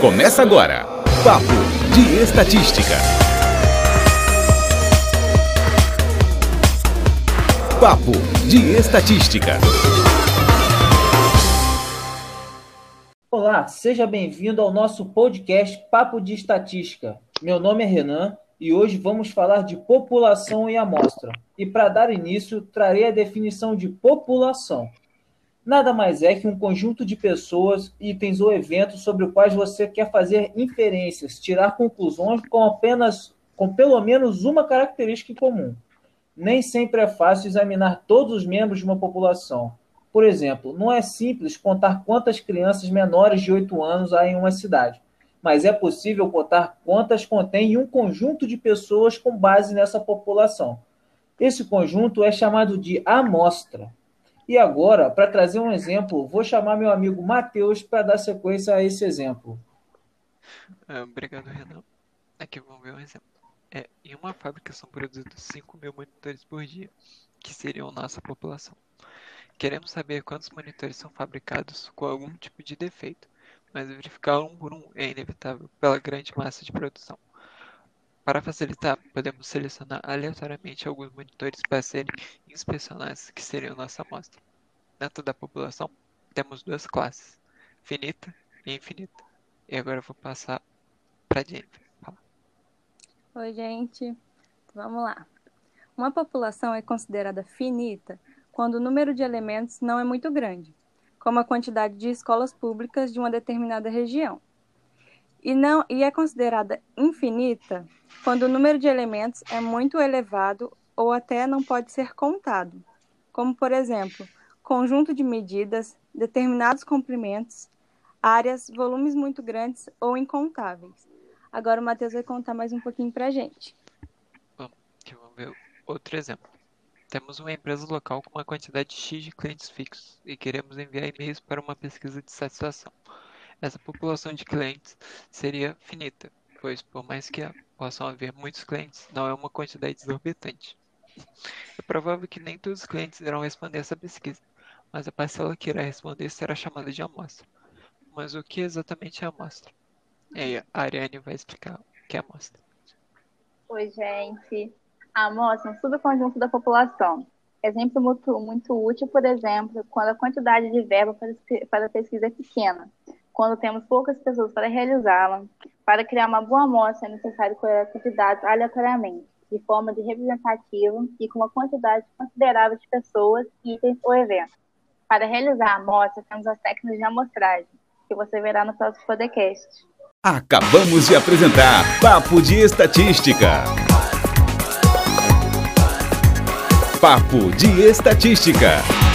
Começa agora. Papo de Estatística. Papo de Estatística. Olá, seja bem-vindo ao nosso podcast Papo de Estatística. Meu nome é Renan e hoje vamos falar de população e amostra. E para dar início, trarei a definição de população. Nada mais é que um conjunto de pessoas, itens ou eventos sobre os quais você quer fazer inferências, tirar conclusões com apenas com pelo menos uma característica em comum. Nem sempre é fácil examinar todos os membros de uma população. Por exemplo, não é simples contar quantas crianças menores de 8 anos há em uma cidade, mas é possível contar quantas contém um conjunto de pessoas com base nessa população. Esse conjunto é chamado de amostra. E agora, para trazer um exemplo, vou chamar meu amigo Matheus para dar sequência a esse exemplo. Ah, obrigado, Renan. Aqui vamos ver um exemplo. É, em uma fábrica são produzidos 5 mil monitores por dia, que seriam nossa população. Queremos saber quantos monitores são fabricados com algum tipo de defeito, mas verificar um por um é inevitável pela grande massa de produção. Para facilitar, podemos selecionar aleatoriamente alguns monitores para serem inspecionados, que seriam nossa amostra. Dentro da população, temos duas classes, finita e infinita. E agora eu vou passar para Jennifer. Fala. Oi, gente. Vamos lá. Uma população é considerada finita quando o número de elementos não é muito grande, como a quantidade de escolas públicas de uma determinada região. E, não, e é considerada infinita quando o número de elementos é muito elevado ou até não pode ser contado, como, por exemplo, conjunto de medidas, determinados comprimentos, áreas, volumes muito grandes ou incontáveis. Agora o Matheus vai contar mais um pouquinho para a gente. Bom, ver outro exemplo. Temos uma empresa local com uma quantidade X de clientes fixos e queremos enviar e-mails para uma pesquisa de satisfação. Essa população de clientes seria finita, pois por mais que possam haver muitos clientes, não é uma quantidade exorbitante. É provável que nem todos os clientes irão responder essa pesquisa, mas a parcela que irá responder será chamada de amostra. Mas o que exatamente é amostra? E aí, a Ariane vai explicar o que é amostra. Oi, gente. A amostra é um subconjunto da população. Exemplo muito, muito útil, por exemplo, quando a quantidade de verba para, para pesquisa é pequena, quando temos poucas pessoas para realizá-la. Para criar uma boa amostra é necessário colher de dados aleatoriamente, de forma de representativa e com uma quantidade considerável de pessoas, itens ou eventos. Para realizar a amostra, temos as técnicas de amostragem, que você verá no próximo podcast. Acabamos de apresentar Papo de Estatística. Papo de Estatística.